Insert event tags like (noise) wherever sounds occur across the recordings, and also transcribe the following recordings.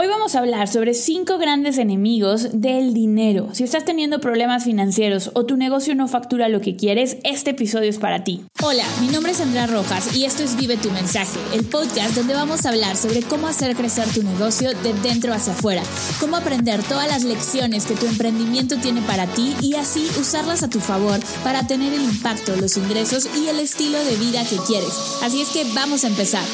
Hoy vamos a hablar sobre cinco grandes enemigos del dinero. Si estás teniendo problemas financieros o tu negocio no factura lo que quieres, este episodio es para ti. Hola, mi nombre es Andrea Rojas y esto es Vive tu mensaje, el podcast donde vamos a hablar sobre cómo hacer crecer tu negocio de dentro hacia afuera, cómo aprender todas las lecciones que tu emprendimiento tiene para ti y así usarlas a tu favor para tener el impacto, los ingresos y el estilo de vida que quieres. Así es que vamos a empezar.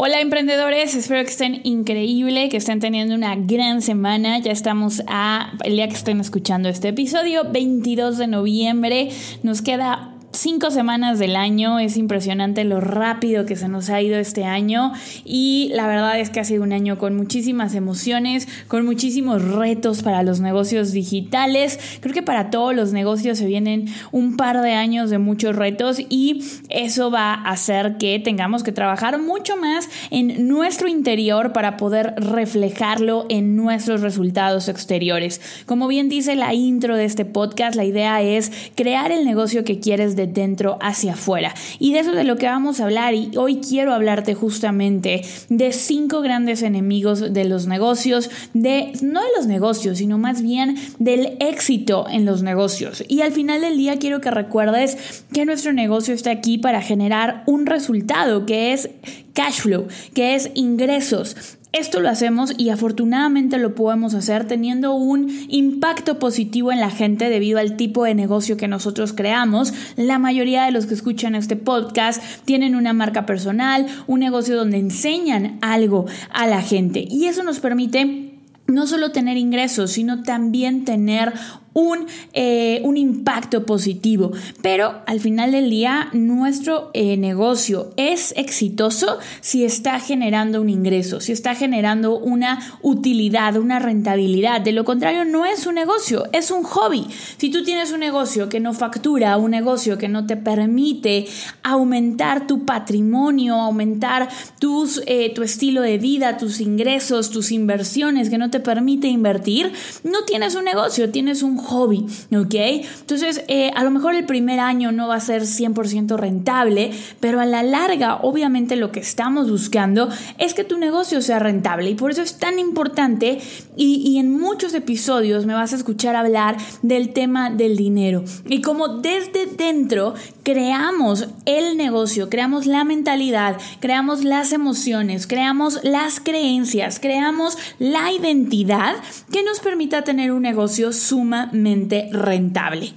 Hola emprendedores, espero que estén increíble, que estén teniendo una gran semana. Ya estamos a el día que estén escuchando este episodio, 22 de noviembre. Nos queda cinco semanas del año. Es impresionante lo rápido que se nos ha ido este año y la verdad es que ha sido un año con muchísimas emociones, con muchísimos retos para los negocios digitales. Creo que para todos los negocios se vienen un par de años de muchos retos y eso va a hacer que tengamos que trabajar mucho más en nuestro interior para poder reflejarlo en nuestros resultados exteriores. Como bien dice la intro de este podcast, la idea es crear el negocio que quieres de dentro hacia afuera. Y de eso de lo que vamos a hablar y hoy quiero hablarte justamente de cinco grandes enemigos de los negocios, de no de los negocios, sino más bien del éxito en los negocios. Y al final del día quiero que recuerdes que nuestro negocio está aquí para generar un resultado que es cash flow, que es ingresos. Esto lo hacemos y afortunadamente lo podemos hacer teniendo un impacto positivo en la gente debido al tipo de negocio que nosotros creamos. La mayoría de los que escuchan este podcast tienen una marca personal, un negocio donde enseñan algo a la gente y eso nos permite no solo tener ingresos, sino también tener un, eh, un impacto positivo. Pero al final del día, nuestro eh, negocio es exitoso si está generando un ingreso, si está generando una utilidad, una rentabilidad. De lo contrario, no es un negocio, es un hobby. Si tú tienes un negocio que no factura, un negocio que no te permite aumentar tu patrimonio, aumentar tus, eh, tu estilo de vida, tus ingresos, tus inversiones, que no te permite invertir, no tienes un negocio, tienes un hobby, ¿ok? Entonces, eh, a lo mejor el primer año no va a ser 100% rentable, pero a la larga, obviamente lo que estamos buscando es que tu negocio sea rentable y por eso es tan importante y, y en muchos episodios me vas a escuchar hablar del tema del dinero y como desde dentro creamos el negocio, creamos la mentalidad, creamos las emociones, creamos las creencias, creamos la identidad que nos permita tener un negocio sumamente rentable.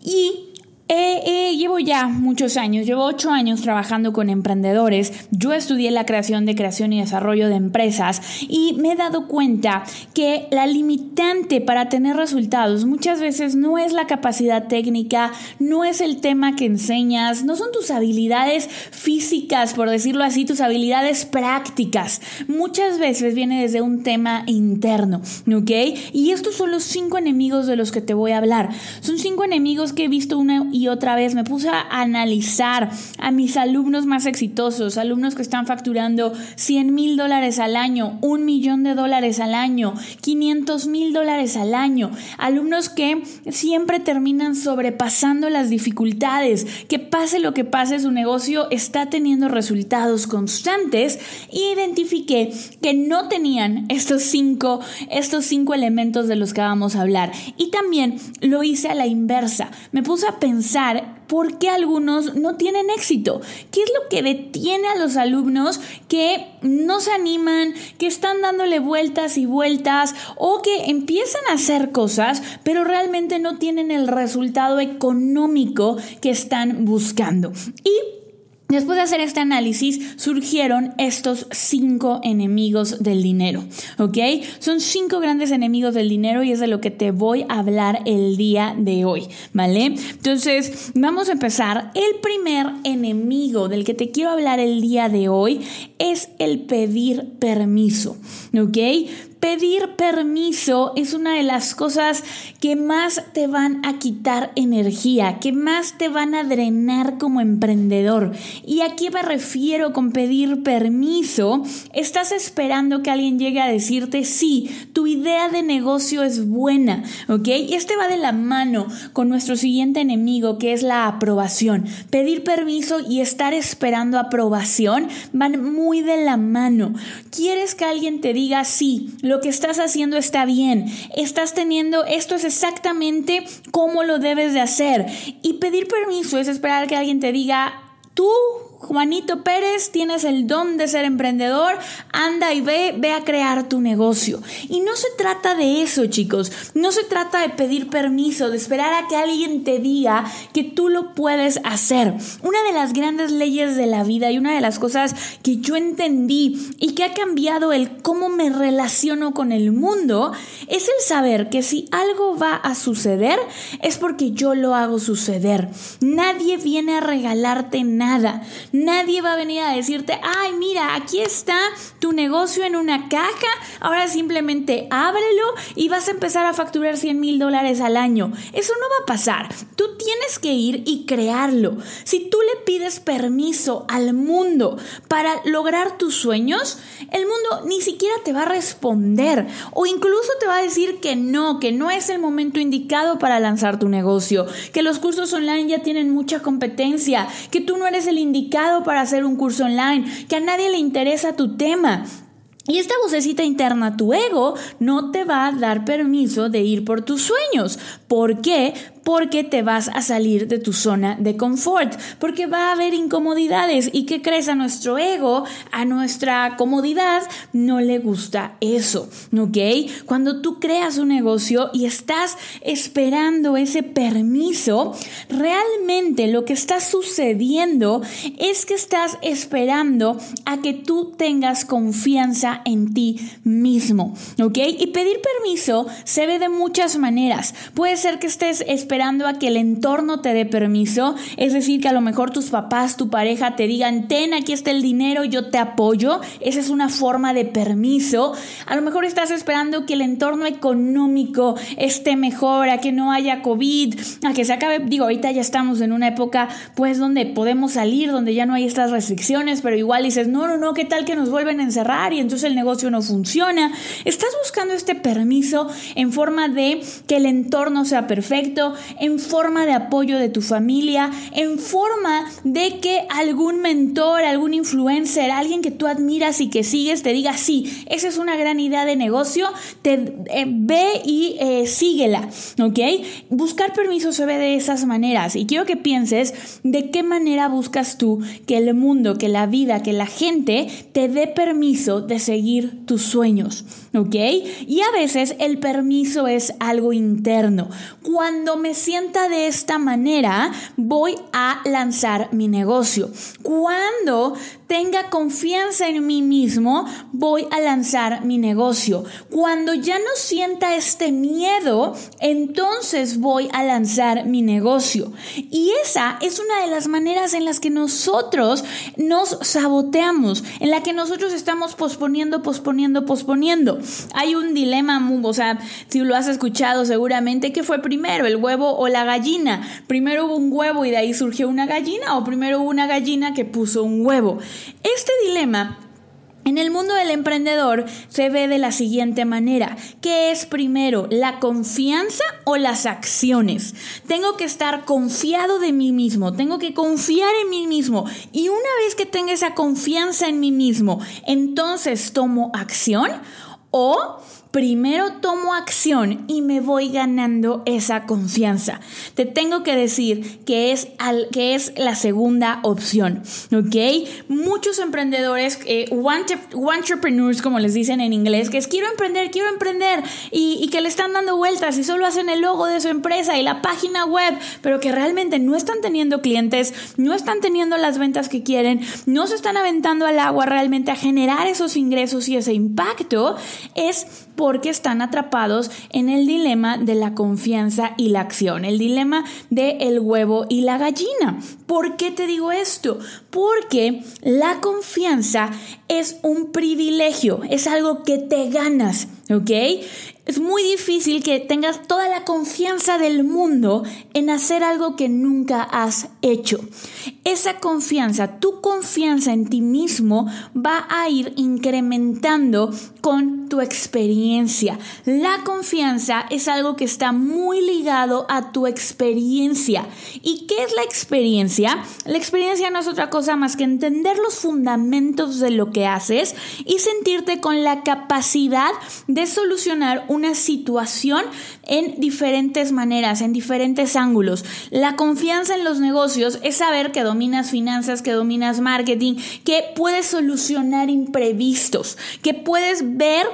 Y eh, llevo ya muchos años, llevo ocho años trabajando con emprendedores. Yo estudié la creación de creación y desarrollo de empresas y me he dado cuenta que la limitante para tener resultados muchas veces no es la capacidad técnica, no es el tema que enseñas, no son tus habilidades físicas, por decirlo así, tus habilidades prácticas. Muchas veces viene desde un tema interno, ¿ok? Y estos son los cinco enemigos de los que te voy a hablar. Son cinco enemigos que he visto una y otra vez me puse a analizar a mis alumnos más exitosos, alumnos que están facturando 100 mil dólares al año, un millón de dólares al año, 500 mil dólares al año, alumnos que siempre terminan sobrepasando las dificultades, que pase lo que pase, su negocio está teniendo resultados constantes y identifiqué que no tenían estos cinco, estos cinco elementos de los que vamos a hablar. Y también lo hice a la inversa. Me puse a pensar por qué algunos no tienen éxito. ¿Qué es lo que detiene a los alumnos que no se animan, que están dándole vueltas y vueltas o que empiezan a hacer cosas, pero realmente no tienen el resultado económico que están buscando? Y Después de hacer este análisis, surgieron estos cinco enemigos del dinero, ¿ok? Son cinco grandes enemigos del dinero y es de lo que te voy a hablar el día de hoy, ¿vale? Entonces, vamos a empezar. El primer enemigo del que te quiero hablar el día de hoy es el pedir permiso, ¿ok? Pedir permiso es una de las cosas que más te van a quitar energía, que más te van a drenar como emprendedor. ¿Y a qué me refiero con pedir permiso? Estás esperando que alguien llegue a decirte, sí, tu idea de negocio es buena, ¿ok? Y este va de la mano con nuestro siguiente enemigo, que es la aprobación. Pedir permiso y estar esperando aprobación van muy de la mano. Quieres que alguien te diga, sí, lo que estás haciendo está bien, estás teniendo, esto es exactamente cómo lo debes de hacer. Y pedir permiso es esperar que alguien te diga, tú Juanito Pérez, tienes el don de ser emprendedor, anda y ve, ve a crear tu negocio. Y no se trata de eso, chicos, no se trata de pedir permiso, de esperar a que alguien te diga que tú lo puedes hacer. Una de las grandes leyes de la vida y una de las cosas que yo entendí y que ha cambiado el cómo me relaciono con el mundo es el saber que si algo va a suceder es porque yo lo hago suceder. Nadie viene a regalarte nada. Nadie va a venir a decirte, ay, mira, aquí está tu negocio en una caja, ahora simplemente ábrelo y vas a empezar a facturar 100 mil dólares al año. Eso no va a pasar. Tú tienes que ir y crearlo. Si tú le pides permiso al mundo para lograr tus sueños, el mundo ni siquiera te va a responder o incluso te va a decir que no, que no es el momento indicado para lanzar tu negocio, que los cursos online ya tienen mucha competencia, que tú no eres el indicado para hacer un curso online, que a nadie le interesa tu tema. Y esta vocecita interna, tu ego, no te va a dar permiso de ir por tus sueños. ¿Por qué? Porque te vas a salir de tu zona de confort, porque va a haber incomodidades y que crees a nuestro ego, a nuestra comodidad, no le gusta eso, ¿ok? Cuando tú creas un negocio y estás esperando ese permiso, realmente lo que está sucediendo es que estás esperando a que tú tengas confianza en ti mismo, ¿ok? Y pedir permiso se ve de muchas maneras. Puede ser que estés esperando esperando a que el entorno te dé permiso, es decir, que a lo mejor tus papás, tu pareja te digan, ten, aquí está el dinero, yo te apoyo, esa es una forma de permiso. A lo mejor estás esperando que el entorno económico esté mejor, a que no haya COVID, a que se acabe, digo, ahorita ya estamos en una época pues donde podemos salir, donde ya no hay estas restricciones, pero igual dices, no, no, no, ¿qué tal que nos vuelven a encerrar y entonces el negocio no funciona? Estás buscando este permiso en forma de que el entorno sea perfecto, en forma de apoyo de tu familia, en forma de que algún mentor, algún influencer, alguien que tú admiras y que sigues te diga, sí, esa es una gran idea de negocio, te eh, ve y eh, síguela, ¿ok? Buscar permiso se ve de esas maneras y quiero que pienses de qué manera buscas tú que el mundo, que la vida, que la gente te dé permiso de seguir tus sueños, ¿ok? Y a veces el permiso es algo interno. Cuando me sienta de esta manera, voy a lanzar mi negocio. Cuando tenga confianza en mí mismo, voy a lanzar mi negocio. Cuando ya no sienta este miedo, entonces voy a lanzar mi negocio. Y esa es una de las maneras en las que nosotros nos saboteamos, en la que nosotros estamos posponiendo, posponiendo, posponiendo. Hay un dilema, o sea, si lo has escuchado seguramente, ¿qué fue primero, el huevo o la gallina? Primero hubo un huevo y de ahí surgió una gallina o primero hubo una gallina que puso un huevo. Este dilema en el mundo del emprendedor se ve de la siguiente manera, ¿qué es primero, la confianza o las acciones? Tengo que estar confiado de mí mismo, tengo que confiar en mí mismo y una vez que tenga esa confianza en mí mismo, entonces tomo acción o primero tomo acción y me voy ganando esa confianza. Te tengo que decir que es, al, que es la segunda opción, ¿ok? Muchos emprendedores, eh, entrepreneurs, como les dicen en inglés, que es quiero emprender, quiero emprender, y, y que le están dando vueltas y solo hacen el logo de su empresa y la página web, pero que realmente no están teniendo clientes, no están teniendo las ventas que quieren, no se están aventando al agua realmente a generar esos ingresos y ese impacto, es porque están atrapados en el dilema de la confianza y la acción, el dilema de el huevo y la gallina. ¿Por qué te digo esto? Porque la confianza es un privilegio, es algo que te ganas. ¿Ok? Es muy difícil que tengas toda la confianza del mundo en hacer algo que nunca has hecho. Esa confianza, tu confianza en ti mismo va a ir incrementando con tu experiencia. La confianza es algo que está muy ligado a tu experiencia. ¿Y qué es la experiencia? La experiencia no es otra cosa más que entender los fundamentos de lo que haces y sentirte con la capacidad de solucionar un una situación en diferentes maneras, en diferentes ángulos. La confianza en los negocios es saber que dominas finanzas, que dominas marketing, que puedes solucionar imprevistos, que puedes ver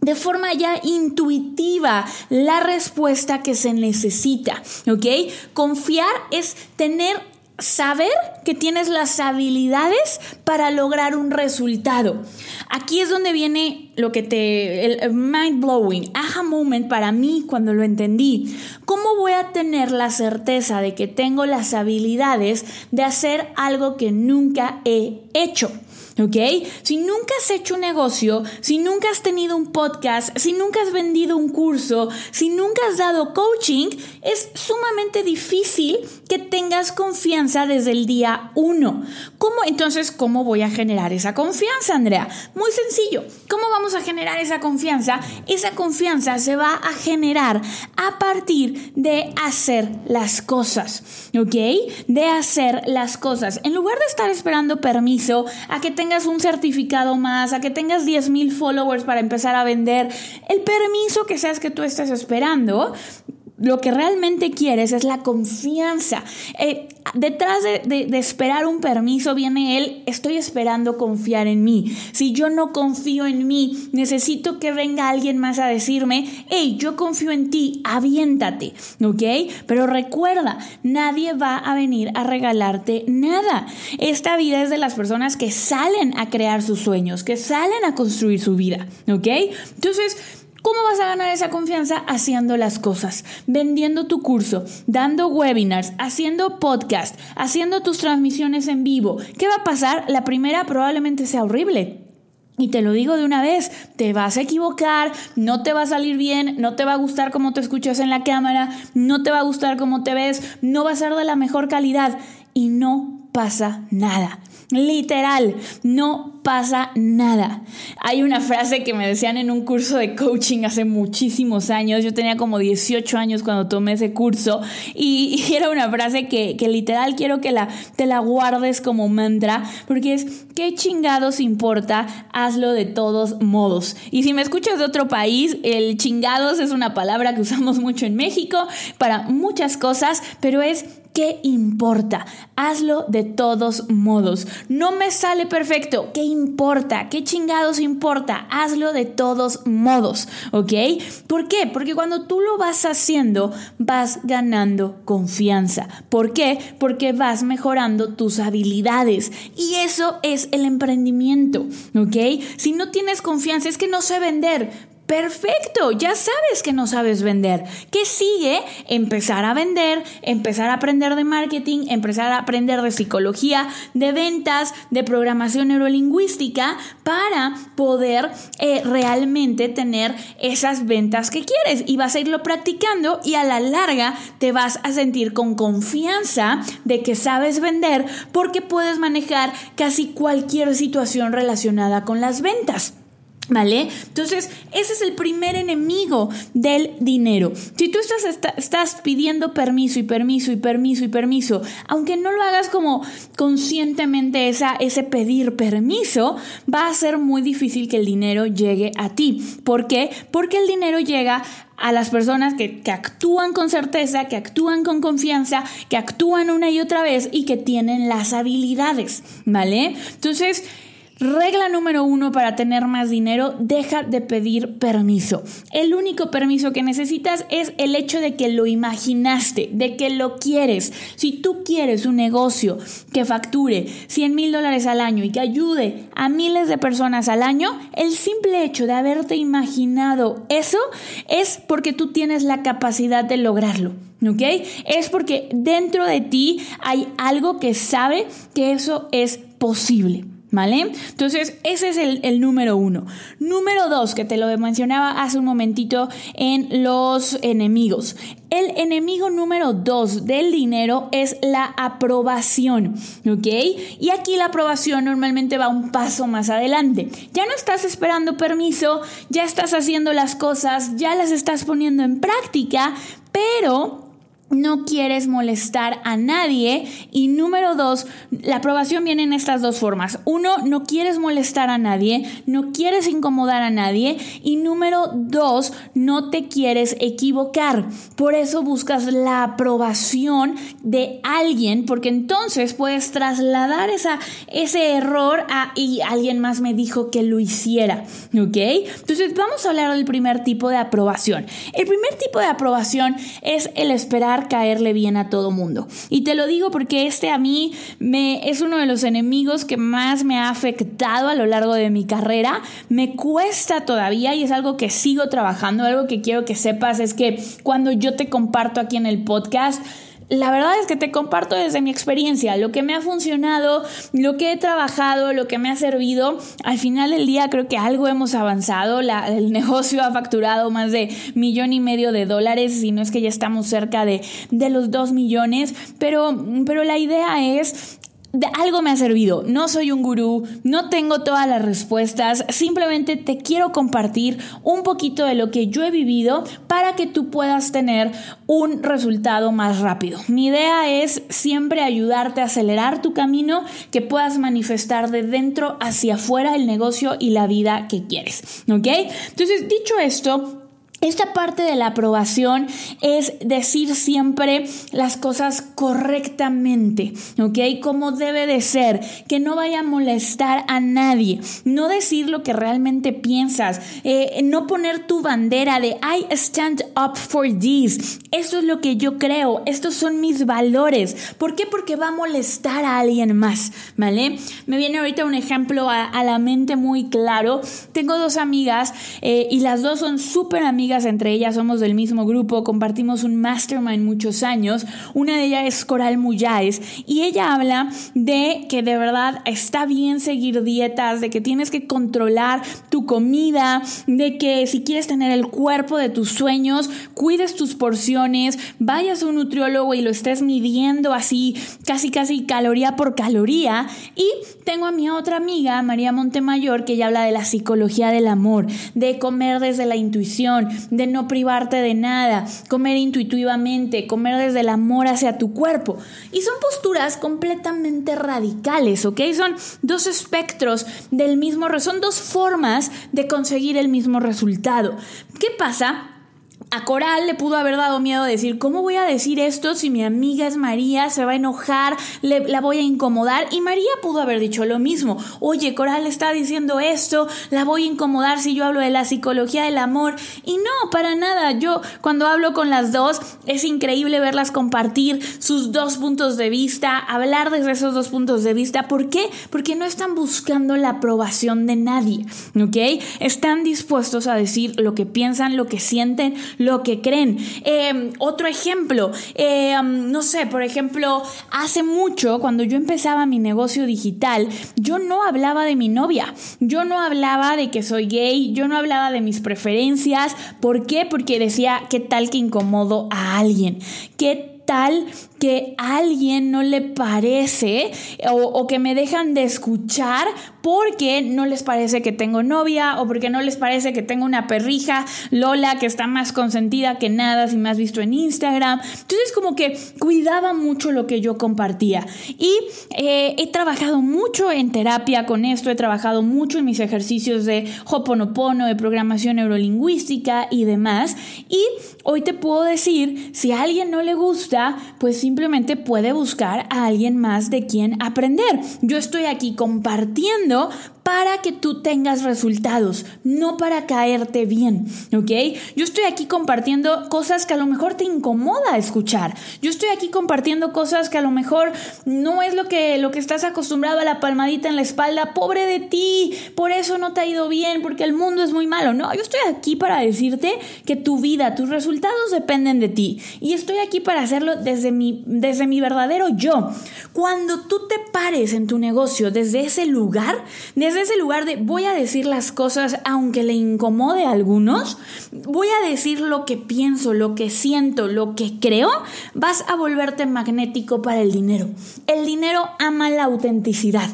de forma ya intuitiva la respuesta que se necesita, ¿ok? Confiar es tener saber que tienes las habilidades para lograr un resultado. Aquí es donde viene lo que te, el mind blowing, aha moment para mí cuando lo entendí. ¿Cómo voy a tener la certeza de que tengo las habilidades de hacer algo que nunca he hecho? ¿Ok? Si nunca has hecho un negocio, si nunca has tenido un podcast, si nunca has vendido un curso, si nunca has dado coaching, es sumamente difícil que tengas confianza desde el día uno. ¿Cómo entonces, cómo voy a generar esa confianza, Andrea? Muy sencillo. ¿Cómo vamos a generar esa confianza? Esa confianza se va a generar a partir de hacer las cosas, ¿ok? De hacer las cosas. En lugar de estar esperando permiso a que tengas tengas un certificado más, a que tengas 10 mil followers para empezar a vender, el permiso que seas que tú estés esperando, lo que realmente quieres es la confianza. Eh, detrás de, esperar un permiso viene él, estoy esperando confiar en mí. Si yo no confío en mí, necesito que venga alguien más a decirme, hey, yo confío en ti, aviéntate, ¿ok? Pero recuerda, nadie va a venir a regalarte nada. Esta vida es de las personas que salen a crear sus sueños, que salen a construir su vida, ¿ok? Entonces, ¿Cómo vas a ganar esa confianza? Haciendo las cosas, vendiendo tu curso, dando webinars, haciendo podcast, haciendo tus transmisiones en vivo. ¿Qué va a pasar? La primera probablemente sea horrible. Y te lo digo de una vez, te vas a equivocar, no te va a salir bien, no te va a gustar cómo te escuchas en la cámara, no te va a gustar cómo te ves, no va a ser de la mejor calidad y no pasa nada. Literal, no pasa nada. Hay una frase que me decían en un curso de coaching hace muchísimos años, yo tenía como 18 años cuando tomé ese curso y, era una frase que, literal quiero que la, te la guardes como mantra porque es, ¿qué chingados importa? Hazlo de todos modos. Y si me escuchas de otro país, el chingados es una palabra que usamos mucho en México para muchas cosas, pero es ¿Qué importa? Hazlo de todos modos. No me sale perfecto. ¿Qué importa? ¿Qué chingados importa? Hazlo de todos modos. ¿Ok? ¿Por qué? Porque cuando tú lo vas haciendo, vas ganando confianza. ¿Por qué? Porque vas mejorando tus habilidades. Y eso es el emprendimiento. ¿Ok? Si no tienes confianza, es que no sé vender Perfecto, ya sabes que no sabes vender. ¿Qué sigue? Empezar a vender, empezar a aprender de marketing, empezar a aprender de psicología, de ventas, de programación neurolingüística para poder eh, realmente tener esas ventas que quieres. Y vas a irlo practicando y a la larga te vas a sentir con confianza de que sabes vender porque puedes manejar casi cualquier situación relacionada con las ventas. ¿Vale? Entonces, ese es el primer enemigo del dinero. Si tú estás, estás pidiendo permiso y permiso y permiso y permiso, aunque no lo hagas como conscientemente esa, ese pedir permiso, va a ser muy difícil que el dinero llegue a ti. ¿Por qué? Porque el dinero llega a las personas que, que, actúan con certeza, que actúan con confianza, que actúan una y otra vez y que tienen las habilidades, ¿vale? Entonces, Regla número uno para tener más dinero, deja de pedir permiso. El único permiso que necesitas es el hecho de que lo imaginaste, de que lo quieres. Si tú quieres un negocio que facture 100 mil dólares al año y que ayude a miles de personas al año, el simple hecho de haberte imaginado eso es porque tú tienes la capacidad de lograrlo. ¿Ok? Es porque dentro de ti hay algo que sabe que eso es posible. ¿Vale? Entonces, ese es el, número uno. Número dos, que te lo mencionaba hace un momentito en los enemigos. El enemigo número dos del dinero es la aprobación, ¿ok? Y aquí la aprobación normalmente va un paso más adelante. Ya no estás esperando permiso, ya estás haciendo las cosas, ya las estás poniendo en práctica, pero no quieres molestar a nadie. Y número dos, la aprobación viene en estas dos formas. Uno, no quieres molestar a nadie, no quieres incomodar a nadie. Y número dos, no te quieres equivocar. Por eso buscas la aprobación de alguien, porque entonces puedes trasladar esa, ese error a y alguien más me dijo que lo hiciera. ¿Ok? Entonces vamos a hablar del primer tipo de aprobación. El primer tipo de aprobación es el esperar caerle bien a todo mundo. Y te lo digo porque este a mí me es uno de los enemigos que más me ha afectado a lo largo de mi carrera. Me cuesta todavía y es algo que sigo trabajando, algo que quiero que sepas es que cuando yo te comparto aquí en el podcast, la verdad es que te comparto desde mi experiencia, lo que me ha funcionado, lo que he trabajado, lo que me ha servido. Al final del día creo que algo hemos avanzado. el (laughs) negocio ha facturado más de millón y medio de dólares, si no es que ya estamos cerca de, de los dos millones. Pero, pero la idea es de algo me ha servido. No soy un gurú, no tengo todas las respuestas, simplemente te quiero compartir un poquito de lo que yo he vivido para que tú puedas tener un resultado más rápido. Mi idea es siempre ayudarte a acelerar tu camino, que puedas manifestar de dentro hacia afuera el negocio y la vida que quieres. ¿Ok? Entonces, dicho esto, esta parte de la aprobación es decir siempre las cosas correctamente, ¿ok? Como debe de ser, que no vaya a molestar a nadie, no decir lo que realmente piensas, eh, no poner tu bandera de I stand up for this, esto es lo que yo creo, estos son mis valores. ¿Por qué? Porque va a molestar a alguien más, ¿vale? Me viene ahorita un ejemplo a, la mente muy claro. Tengo dos amigas eh, y las dos son súper amigas entre ellas somos del mismo grupo, compartimos un mastermind muchos años. Una de ellas es Coral Muyáez y ella habla de que de verdad está bien seguir dietas, de que tienes que controlar tu comida, de que si quieres tener el cuerpo de tus sueños, cuides tus porciones, vayas a un nutriólogo y lo estés midiendo así, casi casi caloría por caloría. Y tengo a mi otra amiga, María Montemayor, que ella habla de la psicología del amor, de comer desde la intuición, de no privarte de nada, comer intuitivamente, comer desde el amor hacia tu cuerpo. Y son posturas completamente radicales, ¿ok? Son dos espectros del mismo, son dos formas de conseguir el mismo resultado. ¿Qué pasa? A Coral le pudo haber dado miedo decir, ¿cómo voy a decir esto si mi amiga es María? Se va a enojar, le, la voy a incomodar. Y María pudo haber dicho lo mismo. Oye, Coral está diciendo esto, la voy a incomodar si yo hablo de la psicología del amor. Y no, para nada. Yo cuando hablo con las dos, es increíble verlas compartir sus dos puntos de vista, hablar desde esos dos puntos de vista. ¿Por qué? Porque no están buscando la aprobación de nadie, ¿ok? Están dispuestos a decir lo que piensan, lo que sienten, lo que creen. Eh, otro ejemplo, um, no sé, por ejemplo, hace mucho, cuando yo empezaba mi negocio digital, yo no hablaba de mi novia, yo no hablaba de que soy gay, yo no hablaba de mis preferencias. ¿Por qué? Porque decía, ¿qué tal que incomodo a alguien? ¿Qué tal que a alguien no le parece o, que me dejan de escuchar porque no les parece que tengo novia o porque no les parece que tengo una perrija, Lola, que está más consentida que nada, si me has visto en Instagram. Entonces como que cuidaba mucho lo que yo compartía. Y eh, he trabajado mucho en terapia con esto, he trabajado mucho en mis ejercicios de Hoponopono, de programación neurolingüística y demás. Y hoy te puedo decir, si a alguien no le gusta, pues simplemente puede buscar a alguien más de quien aprender. Yo estoy aquí compartiendo para que tú tengas resultados, no para caerte bien, ¿ok? Yo estoy aquí compartiendo cosas que a lo mejor te incomoda escuchar. Yo estoy aquí compartiendo cosas que a lo mejor no es lo que, lo que estás acostumbrado a la palmadita en la espalda. Pobre de ti, por eso no te ha ido bien, porque el mundo es muy malo. No, yo estoy aquí para decirte que tu vida, tus resultados dependen de ti. Y estoy aquí para hacerlo desde mi, desde mi verdadero yo. Cuando tú te pares en tu negocio desde ese lugar, desde ese lugar de voy a decir las cosas aunque le incomode a algunos, voy a decir lo que pienso, lo que siento, lo que creo, vas a volverte magnético para el dinero. El dinero ama la autenticidad.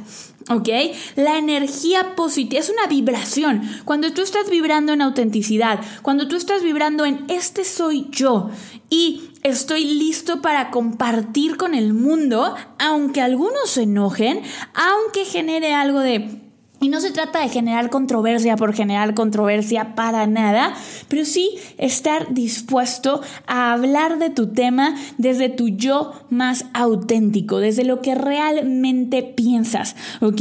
¿Ok? La energía positiva es una vibración. Cuando tú estás vibrando en autenticidad, cuando tú estás vibrando en este soy yo y estoy listo para compartir con el mundo, aunque algunos se enojen, aunque genere algo de y no se trata de generar controversia por generar controversia para nada, pero sí estar dispuesto a hablar de tu tema desde tu yo más auténtico, desde lo que realmente piensas, ¿ok?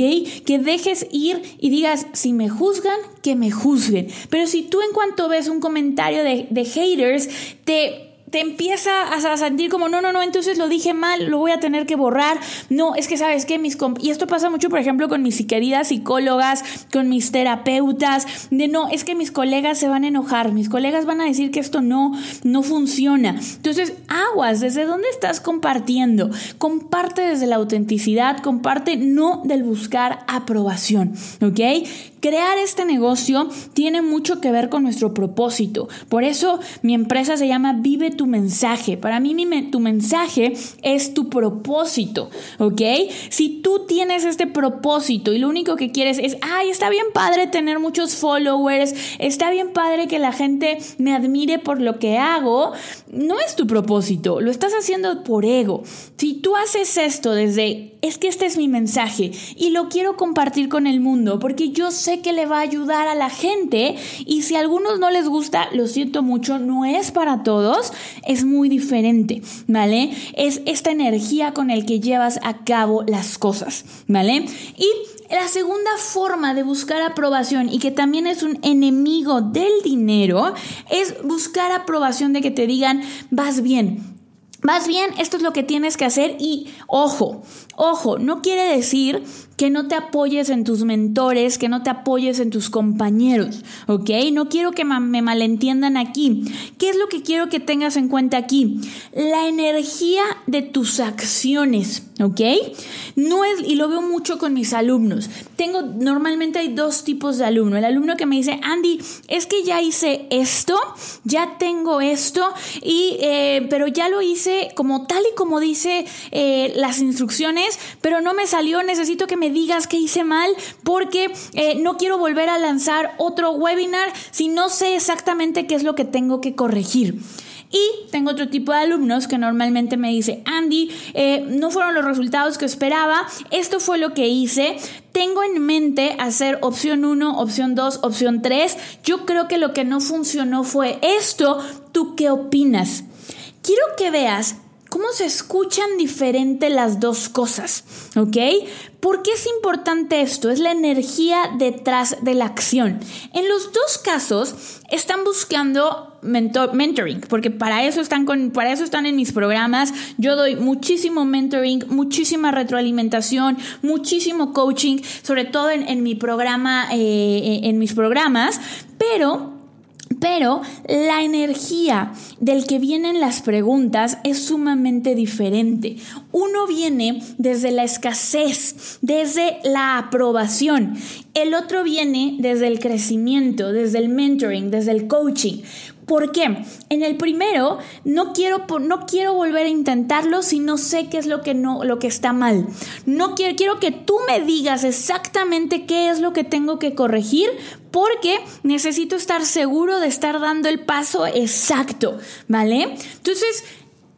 Que dejes ir y digas, si me juzgan, que me juzguen. Pero si tú en cuanto ves un comentario de, de haters, te te empieza a sentir como, no, no, no, entonces lo dije mal, lo voy a tener que borrar. No, es que sabes que mis... Y esto pasa mucho, por ejemplo, con mis queridas psicólogas, con mis terapeutas, de no, es que mis colegas se van a enojar, mis colegas van a decir que esto no, no funciona. Entonces, aguas, ¿desde dónde estás compartiendo? Comparte desde la autenticidad, comparte no del buscar aprobación, ¿ok? Crear este negocio tiene mucho que ver con nuestro propósito. Por eso mi empresa se llama Vive tu mensaje. Para mí tu mensaje es tu propósito, ¿ok? Si tú tienes este propósito y lo único que quieres es, ay, está bien padre tener muchos followers, está bien padre que la gente me admire por lo que hago, no es tu propósito, lo estás haciendo por ego. Si tú haces esto desde, es que este es mi mensaje y lo quiero compartir con el mundo porque yo sé que le va a ayudar a la gente y si a algunos no les gusta, lo siento mucho, no es para todos, es muy diferente, ¿vale? Es esta energía con el que llevas a cabo las cosas, ¿vale? Y la segunda forma de buscar aprobación y que también es un enemigo del dinero es buscar aprobación de que te digan, vas bien, Vas bien, esto es lo que tienes que hacer y ojo, ojo, no quiere decir que no te apoyes en tus mentores, que no te apoyes en tus compañeros, ¿ok? No quiero que me malentiendan aquí. ¿Qué es lo que quiero que tengas en cuenta aquí? La energía de tus acciones, ¿ok? No es, y lo veo mucho con mis alumnos. Tengo, normalmente hay dos tipos de alumno. El alumno que me dice, Andy, es que ya hice esto, ya tengo esto, y, eh, pero ya lo hice como tal y como dice eh, las instrucciones, pero no me salió, necesito que me digas que hice mal porque eh, no quiero volver a lanzar otro webinar si no sé exactamente qué es lo que tengo que corregir. Y tengo otro tipo de alumnos que normalmente me dice, Andy, eh, no fueron los resultados que esperaba, esto fue lo que hice, tengo en mente hacer opción 1, opción 2, opción 3, yo creo que lo que no funcionó fue esto, ¿tú qué opinas? Quiero que veas cómo se escuchan diferente las dos cosas, ¿ok? ¿Por qué es importante esto? Es la energía detrás de la acción. En los dos casos están buscando mentoring, porque para eso, están con, para eso están en mis programas. Yo doy muchísimo mentoring, muchísima retroalimentación, muchísimo coaching, sobre todo en, mi programa, eh, en mis programas, pero pero la energía del que vienen las preguntas es sumamente diferente. Uno viene desde la escasez, desde la aprobación. El otro viene desde el crecimiento, desde el mentoring, desde el coaching. ¿Por qué? En el primero no quiero, no quiero volver a intentarlo si no sé qué es lo que, no, lo que está mal. No quiero, quiero que tú me digas exactamente qué es lo que tengo que corregir porque necesito estar seguro de estar dando el paso exacto, ¿vale? Entonces,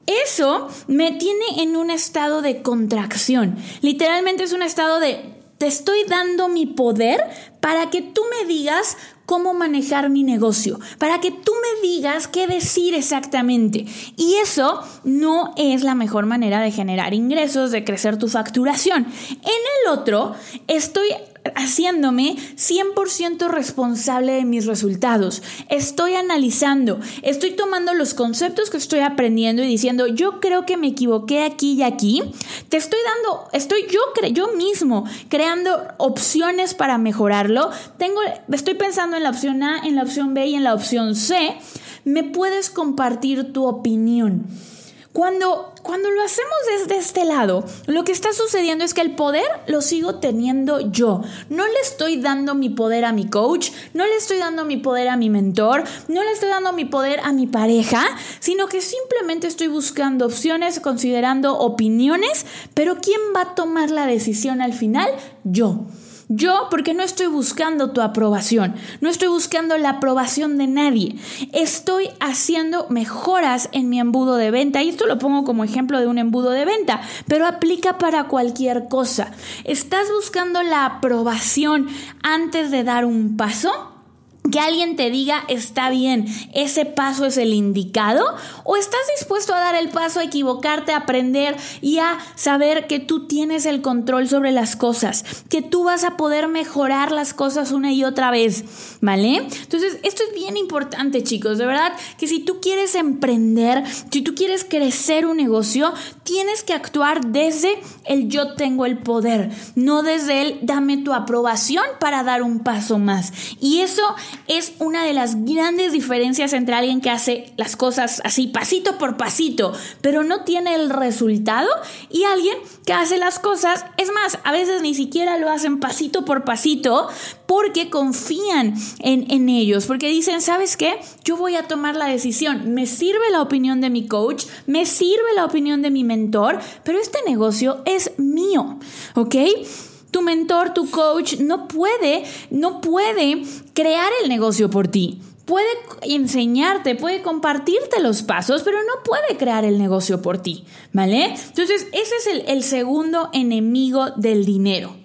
eso me tiene en un estado de contracción. Literalmente es un estado de te estoy dando mi poder para que tú me digas cómo manejar mi negocio, para que tú me digas qué decir exactamente. Y eso no es la mejor manera de generar ingresos, de crecer tu facturación. En el otro, estoy haciéndome 100% responsable de mis resultados. Estoy analizando, estoy tomando los conceptos que estoy aprendiendo y diciendo, yo creo que me equivoqué aquí y aquí. Te estoy dando, estoy yo, yo mismo creando opciones para mejorarlo. Tengo, estoy pensando en la opción A, en la opción B y en la opción C. Me puedes compartir tu opinión. Cuando, cuando lo hacemos desde este lado, lo que está sucediendo es que el poder lo sigo teniendo yo. No le estoy dando mi poder a mi coach, no le estoy dando mi poder a mi mentor, no le estoy dando mi poder a mi pareja, sino que simplemente estoy buscando opciones, considerando opiniones, pero ¿quién va a tomar la decisión al final? Yo. Yo porque no estoy buscando tu aprobación, no estoy buscando la aprobación de nadie. Estoy haciendo mejoras en mi embudo de venta y esto lo pongo como ejemplo de un embudo de venta, pero aplica para cualquier cosa. ¿Estás buscando la aprobación antes de dar un paso? Que alguien te diga está bien, ese paso es el indicado, o estás dispuesto a dar el paso a equivocarte, a aprender y a saber que tú tienes el control sobre las cosas, que tú vas a poder mejorar las cosas una y otra vez, ¿vale? Entonces, esto es bien importante, chicos, de verdad que si tú quieres emprender, si tú quieres crecer un negocio, tienes que actuar desde el yo tengo el poder, no desde el dame tu aprobación para dar un paso más. Y eso es una de las grandes diferencias entre alguien que hace las cosas así pasito por pasito, pero no tiene el resultado y alguien que hace las cosas, es más, a veces ni siquiera lo hacen pasito por pasito porque confían en, en ellos, porque dicen, ¿sabes qué? Yo voy a tomar la decisión, me sirve la opinión de mi coach, me sirve la opinión de mi mentor, pero este negocio es mío, ¿ok? Tu mentor, tu coach no puede, no puede crear el negocio por ti. Puede enseñarte, puede compartirte los pasos, pero no puede crear el negocio por ti, ¿vale? Entonces, ese es el, el segundo enemigo del dinero.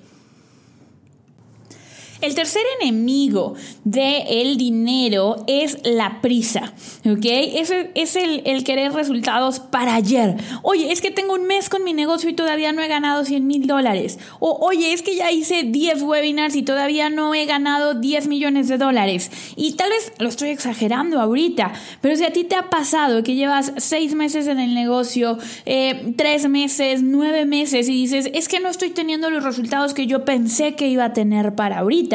El tercer enemigo del el dinero es la prisa, ¿ok? Ese es el, querer resultados para ayer. Oye, es que tengo un mes con mi negocio y todavía no he ganado 100 mil dólares. O oye, es que ya hice 10 webinars y todavía no he ganado 10 millones de dólares. Y tal vez lo estoy exagerando ahorita, pero si a ti te ha pasado que llevas 6 meses en el negocio, eh, 3 meses, 9 meses y dices, es que no estoy teniendo los resultados que yo pensé que iba a tener para ahorita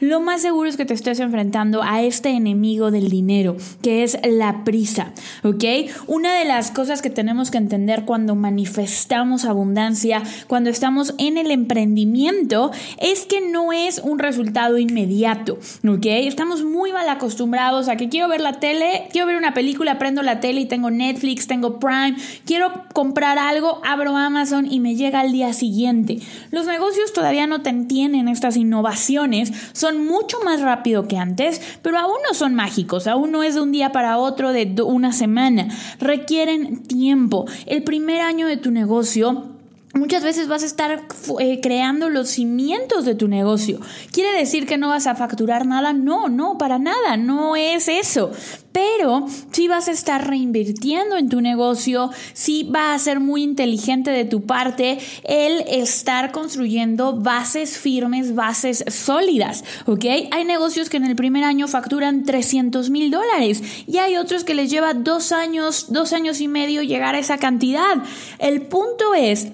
lo más seguro es que te estés enfrentando a este enemigo del dinero, que es la prisa, ¿ok? Una de las cosas que tenemos que entender cuando manifestamos abundancia, cuando estamos en el emprendimiento, es que no es un resultado inmediato, ¿ok? Estamos muy mal acostumbrados a que quiero ver la tele, quiero ver una película, prendo la tele y tengo Netflix, tengo Prime, quiero comprar algo, abro Amazon y me llega al día siguiente. Los negocios todavía no tienen estas innovaciones son mucho más rápido que antes, pero aún no son mágicos, aún no es de un día para otro, de una semana. Requieren tiempo. El primer año de tu negocio Muchas veces vas a estar eh, creando los cimientos de tu negocio. ¿Quiere decir que no vas a facturar nada? No, no, para nada, no es eso. Pero sí vas a estar reinvirtiendo en tu negocio, sí va a ser muy inteligente de tu parte el estar construyendo bases firmes, bases sólidas, ¿ok? Hay negocios que en el primer año facturan 300 mil dólares y hay otros que les lleva dos años, dos años y medio llegar a esa cantidad. El punto es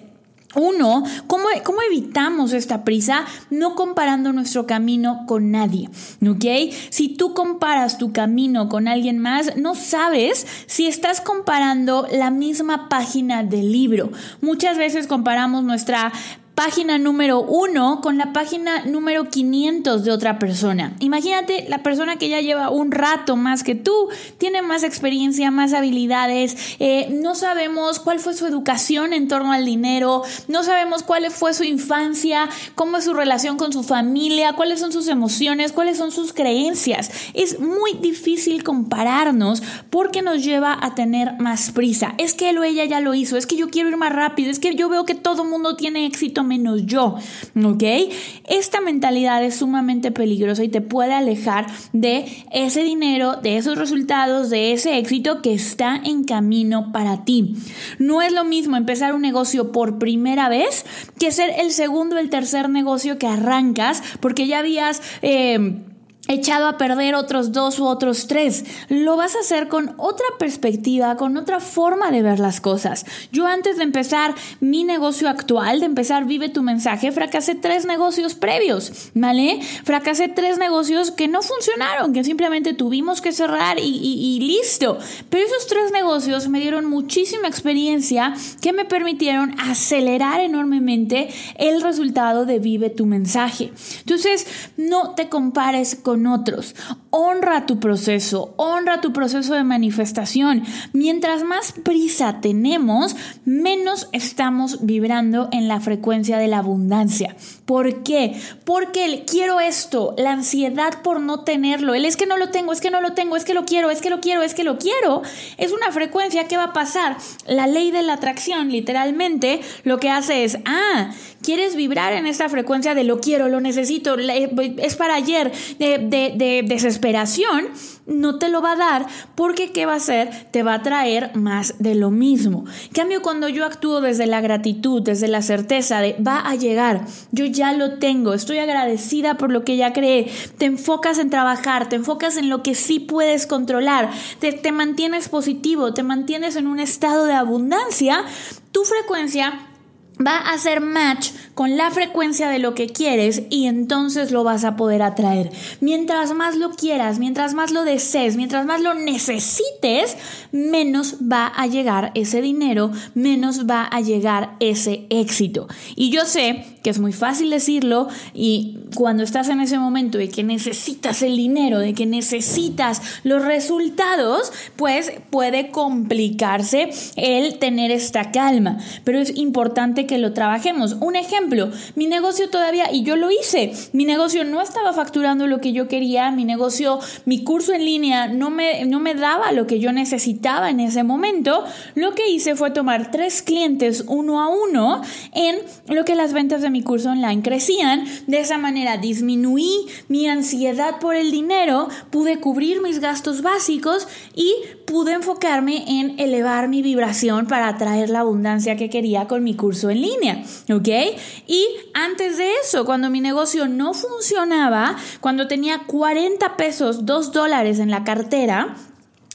uno, ¿cómo, ¿cómo, evitamos esta prisa? No comparando nuestro camino con nadie, ¿ok? Si tú comparas tu camino con alguien más, no sabes si estás comparando la misma página del libro. Muchas veces comparamos nuestra página número uno con la página número 500 de otra persona. Imagínate la persona que ya lleva un rato más que tú, tiene más experiencia, más habilidades, eh, no sabemos cuál fue su educación en torno al dinero, no sabemos cuál fue su infancia, cómo es su relación con su familia, cuáles son sus emociones, cuáles son sus creencias. Es muy difícil compararnos porque nos lleva a tener más prisa. Es que él o ella ya lo hizo, es que yo quiero ir más rápido, es que yo veo que todo mundo tiene éxito menos yo, ¿ok? Esta mentalidad es sumamente peligrosa y te puede alejar de ese dinero, de esos resultados, de ese éxito que está en camino para ti. No es lo mismo empezar un negocio por primera vez que ser el segundo el tercer negocio que arrancas porque ya habías... Eh, echado a perder otros dos u otros tres. Lo vas a hacer con otra perspectiva, con otra forma de ver las cosas. Yo antes de empezar mi negocio actual, de empezar Vive tu mensaje, fracasé tres negocios previos, ¿vale? Fracasé tres negocios que no funcionaron, que simplemente tuvimos que cerrar y, y listo. Pero esos tres negocios me dieron muchísima experiencia que me permitieron acelerar enormemente el resultado de Vive tu mensaje. Entonces, no te compares con otros. Honra tu proceso, honra tu proceso de manifestación. Mientras más prisa tenemos, menos estamos vibrando en la frecuencia de la abundancia. ¿Por qué? Porque quiero esto, la ansiedad por no tenerlo, el es que no lo tengo, es que no lo tengo, es que lo quiero, es que lo quiero, es que lo quiero, es una frecuencia que va a pasar. La ley de la atracción literalmente lo que hace es, ah, quieres vibrar en esta frecuencia de lo quiero, lo necesito, es para ayer, de, desesperación, no te lo va a dar porque ¿qué va a hacer? Te va a traer más de lo mismo. Cambio, cuando yo actúo desde la gratitud, desde la certeza de va a llegar, yo ya lo tengo, estoy agradecida por lo que ya creé, te enfocas en trabajar, te enfocas en lo que sí puedes controlar, te, te mantienes positivo, te mantienes en un estado de abundancia, tu frecuencia va a hacer match con la frecuencia de lo que quieres y entonces lo vas a poder atraer. Mientras más lo quieras, mientras más lo desees, mientras más lo necesites, menos va a llegar ese dinero, menos va a llegar ese éxito. Y yo sé que es muy fácil decirlo y cuando estás en ese momento de que necesitas el dinero, de que necesitas los resultados, pues puede complicarse el tener esta calma. Pero es importante que lo trabajemos. Un ejemplo, mi negocio todavía, y yo lo hice, mi negocio no estaba facturando lo que yo quería, mi negocio, mi curso en línea no me, no me daba lo que yo necesitaba en ese momento. Lo que hice fue tomar tres clientes uno a uno en lo que las ventas de mi curso online crecían. De esa manera disminuí mi ansiedad por el dinero, pude cubrir mis gastos básicos y pude enfocarme en elevar mi vibración para atraer la abundancia que quería con mi curso en línea, ¿ok? Y antes de eso, cuando mi negocio no funcionaba, cuando tenía 40 pesos, 2 dólares en la cartera,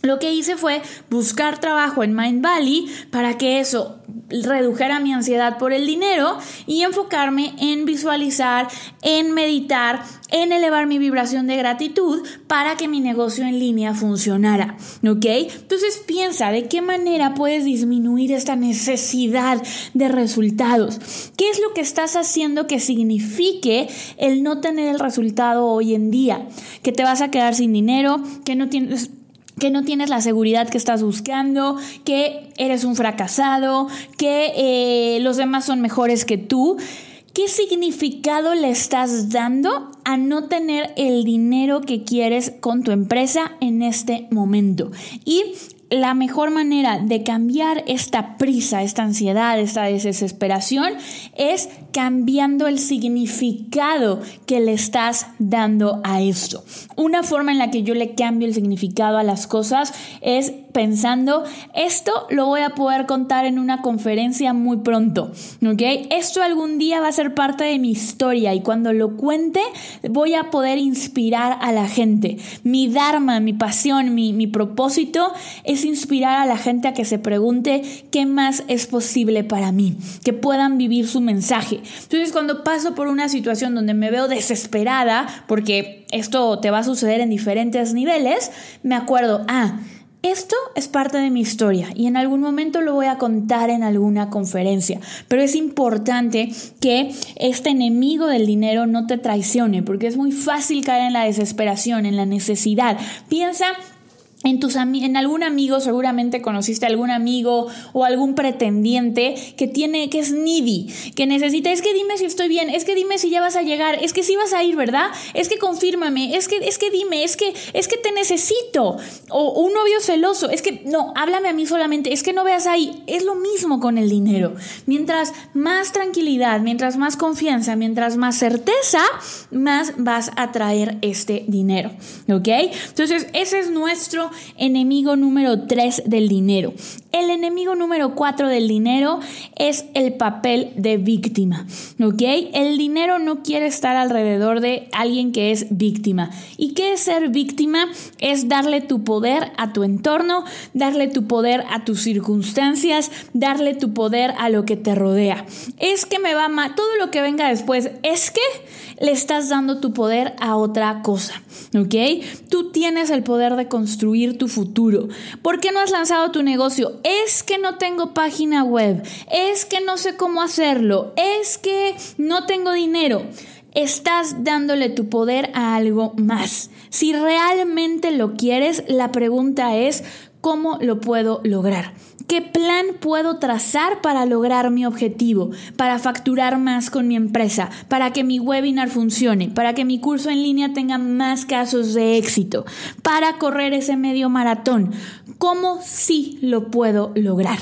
lo que hice fue buscar trabajo en Mind Valley para que eso redujera mi ansiedad por el dinero y enfocarme en visualizar, en meditar, en elevar mi vibración de gratitud para que mi negocio en línea funcionara. ¿Ok? Entonces piensa de qué manera puedes disminuir esta necesidad de resultados. ¿Qué es lo que estás haciendo que signifique el no tener el resultado hoy en día? Que te vas a quedar sin dinero, que no tienes que no tienes la seguridad que estás buscando, que eres un fracasado, que eh, los demás son mejores que tú. ¿Qué significado le estás dando a no tener el dinero que quieres con tu empresa en este momento? Y la mejor manera de cambiar esta prisa, esta ansiedad, esta desesperación es cambiando el significado que le estás dando a esto. Una forma en la que yo le cambio el significado a las cosas es pensando, esto lo voy a poder contar en una conferencia muy pronto, ¿ok? Esto algún día va a ser parte de mi historia y cuando lo cuente voy a poder inspirar a la gente. Mi dharma, mi pasión, mi, mi propósito es inspirar a la gente a que se pregunte qué más es posible para mí, que puedan vivir su mensaje. Entonces cuando paso por una situación donde me veo desesperada, porque esto te va a suceder en diferentes niveles, me acuerdo, ah, esto es parte de mi historia y en algún momento lo voy a contar en alguna conferencia, pero es importante que este enemigo del dinero no te traicione porque es muy fácil caer en la desesperación, en la necesidad. Piensa en, tus, en algún amigo seguramente conociste algún amigo o algún pretendiente que tiene que es needy, que necesita, es que dime si estoy bien, es que dime si ya vas a llegar, es que si vas a ir, ¿verdad? Es que confírmame, es que es que dime, es que es que te necesito o un novio celoso, es que no, háblame a mí solamente, es que no veas ahí, es lo mismo con el dinero. Mientras más tranquilidad, mientras más confianza, mientras más certeza, más vas a traer este dinero, ¿ok? Entonces, ese es nuestro enemigo número 3 del dinero. El enemigo número 4 del dinero es el papel de víctima. ¿Ok? El dinero no quiere estar alrededor de alguien que es víctima. ¿Y qué es ser víctima? Es darle tu poder a tu entorno, darle tu poder a tus circunstancias, darle tu poder a lo que te rodea. Es que me va mal, todo lo que venga después, es que le estás dando tu poder a otra cosa. ¿Ok? Tú tienes el poder de construir tu futuro. ¿Por qué no has lanzado tu negocio? Es que no tengo página web, es que no sé cómo hacerlo, es que no tengo dinero. Estás dándole tu poder a algo más. Si realmente lo quieres, la pregunta es, ¿cómo lo puedo lograr? ¿Qué plan puedo trazar para lograr mi objetivo? Para facturar más con mi empresa, para que mi webinar funcione, para que mi curso en línea tenga más casos de éxito, para correr ese medio maratón. ¿Cómo sí lo puedo lograr?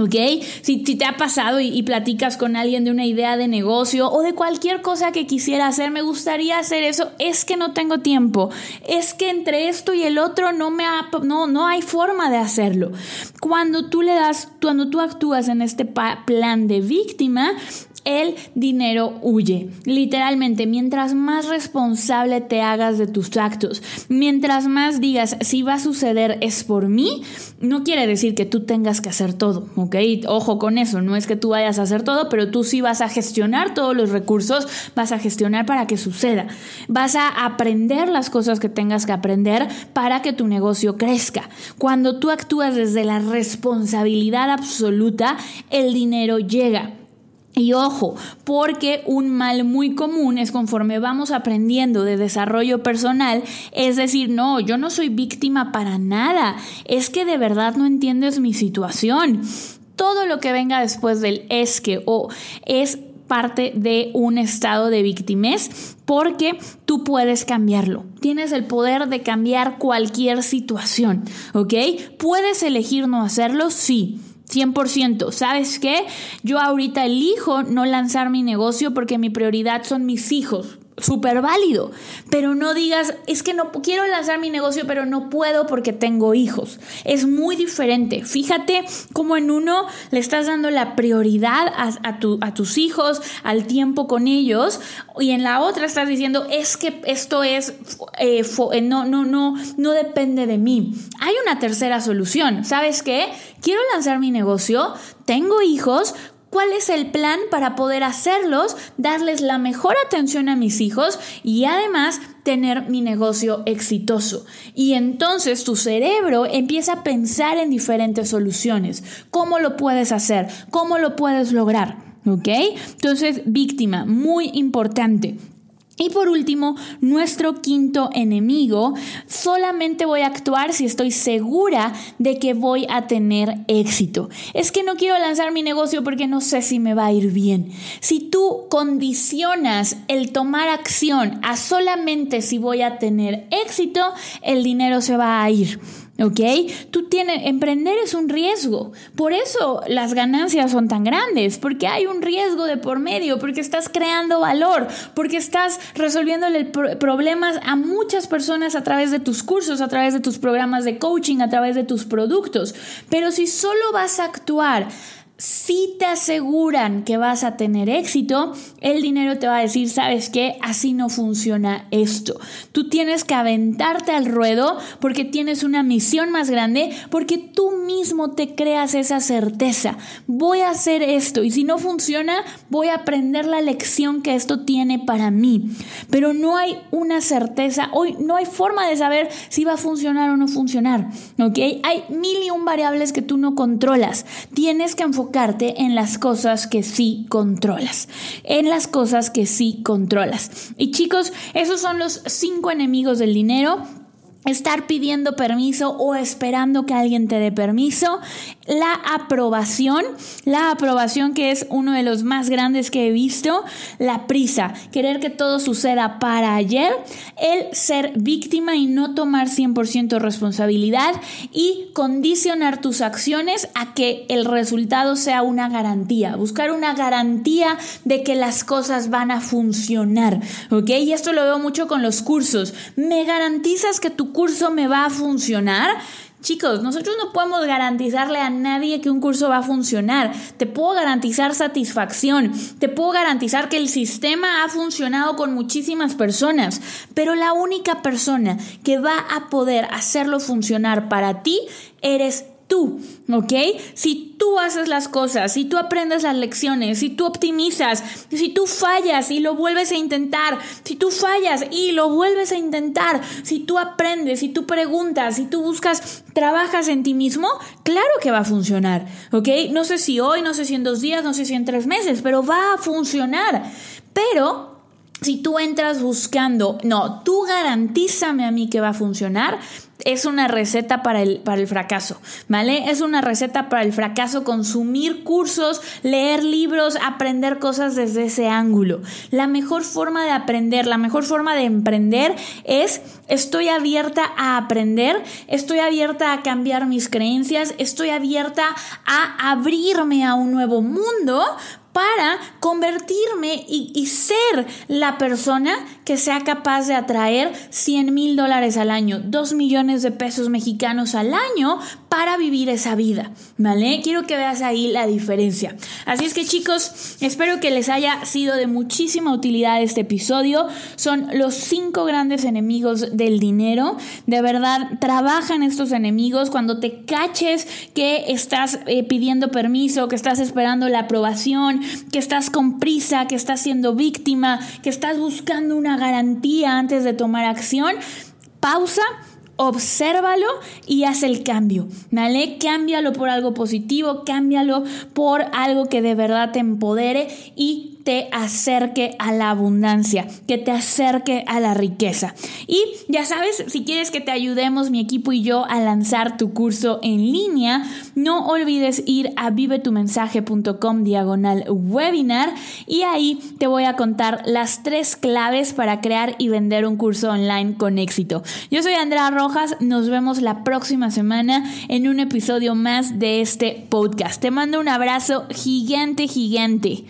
¿Ok? Si, te ha pasado y, platicas con alguien de una idea de negocio o de cualquier cosa que quisiera hacer, me gustaría hacer eso, es que no tengo tiempo, es que entre esto y el otro no, me no, no hay forma de hacerlo. Cuando tú le das, cuando tú actúas en este plan de víctima, el dinero huye. Literalmente, mientras más responsable te hagas de tus actos, mientras más digas si va a suceder es por mí, no quiere decir que tú tengas que hacer todo, ¿ok? Ojo con eso, no es que tú vayas a hacer todo, pero tú sí vas a gestionar todos los recursos, vas a gestionar para que suceda, vas a aprender las cosas que tengas que aprender para que tu negocio crezca. Cuando tú actúas desde la responsabilidad absoluta, el dinero llega. Y ojo, porque un mal muy común es conforme vamos aprendiendo de desarrollo personal, es decir, no, yo no soy víctima para nada, es que de verdad no entiendes mi situación. Todo lo que venga después del es que o es parte de un estado de victimez porque tú puedes cambiarlo. Tienes el poder de cambiar cualquier situación, ¿ok? ¿Puedes elegir no hacerlo? Sí. 100%. ¿Sabes qué? Yo ahorita elijo no lanzar mi negocio porque mi prioridad son mis hijos súper válido, pero no digas, es que no quiero lanzar mi negocio, pero no puedo porque tengo hijos. Es muy diferente. Fíjate cómo en uno le estás dando la prioridad a, tus hijos, al tiempo con ellos, y en la otra estás diciendo, es que esto es, eh, eh, no, no, no, no depende de mí. Hay una tercera solución. ¿Sabes qué? Quiero lanzar mi negocio, tengo hijos, cuál es el plan para poder hacerlos, darles la mejor atención a mis hijos y además tener mi negocio exitoso. Y entonces tu cerebro empieza a pensar en diferentes soluciones. ¿Cómo lo puedes hacer? ¿Cómo lo puedes lograr? ¿Ok? Entonces, víctima, muy importante. Y por último, nuestro quinto enemigo, solamente voy a actuar si estoy segura de que voy a tener éxito. Es que no quiero lanzar mi negocio porque no sé si me va a ir bien. Si tú condicionas el tomar acción a solamente si voy a tener éxito, el dinero se va a ir. ¿Ok? Tú tienes, emprender es un riesgo. Por eso las ganancias son tan grandes, porque hay un riesgo de por medio, porque estás creando valor, porque estás resolviéndole problemas a muchas personas a través de tus cursos, a través de tus programas de coaching, a través de tus productos. Pero si solo vas a actuar si te aseguran que vas a tener éxito, el dinero te va a decir, sabes qué, así no funciona esto. Tú tienes que aventarte al ruedo porque tienes una misión más grande, porque tú mismo te creas esa certeza. Voy a hacer esto y si no funciona, voy a aprender la lección que esto tiene para mí. Pero no hay una certeza, hoy no hay forma de saber si va a funcionar o no funcionar. ¿Ok? Hay mil y un variables que tú no controlas. Tienes que enfocar en las cosas que sí controlas. En las cosas que sí controlas. Y chicos, esos son los cinco enemigos del dinero estar pidiendo permiso o esperando que alguien te dé permiso, la aprobación, la aprobación que es uno de los más grandes que he visto, la prisa, querer que todo suceda para ayer, el ser víctima y no tomar 100% responsabilidad y condicionar tus acciones a que el resultado sea una garantía, buscar una garantía de que las cosas van a funcionar, ¿ok? Y esto lo veo mucho con los cursos. ¿Me garantizas que tu curso me va a funcionar? Chicos, nosotros no podemos garantizarle a nadie que un curso va a funcionar. Te puedo garantizar satisfacción, te puedo garantizar que el sistema ha funcionado con muchísimas personas, pero la única persona que va a poder hacerlo funcionar para ti eres tú, ¿ok? Si tú haces las cosas, si tú aprendes las lecciones, si tú optimizas, si tú fallas y lo vuelves a intentar, si tú fallas y lo vuelves a intentar, si tú aprendes, si tú preguntas, si tú buscas, trabajas en ti mismo, claro que va a funcionar, ¿ok? No sé si hoy, no sé si en dos días, no sé si en tres meses, pero va a funcionar. Pero si tú entras buscando, no, tú garantízame a mí que va a funcionar, es una receta para el, para el fracaso, ¿vale? Es una receta para el fracaso consumir cursos, leer libros, aprender cosas desde ese ángulo. La mejor forma de aprender, la mejor forma de emprender es estoy abierta a aprender, estoy abierta a cambiar mis creencias, estoy abierta a abrirme a un nuevo mundo para convertirme y, ser la persona que sea capaz de atraer 100 mil dólares al año, 2 millones de pesos mexicanos al año para vivir esa vida, ¿vale? Quiero que veas ahí la diferencia. Así es que chicos, espero que les haya sido de muchísima utilidad este episodio. Son los cinco grandes enemigos del dinero. De verdad, trabajan estos enemigos cuando te caches que estás eh, pidiendo permiso, que estás esperando la aprobación, que estás con prisa, que estás siendo víctima, que estás buscando una garantía antes de tomar acción, pausa obsérvalo y haz el cambio, ¿vale? Cámbialo por algo positivo, cámbialo por algo que de verdad te empodere y te acerque a la abundancia, que te acerque a la riqueza. Y ya sabes, si quieres que te ayudemos mi equipo y yo a lanzar tu curso en línea, no olvides ir a vivetumensaje.com diagonal webinar y ahí te voy a contar las tres claves para crear y vender un curso online con éxito. Yo soy Andrea Rojas, nos vemos la próxima semana en un episodio más de este podcast. Te mando un abrazo gigante, gigante.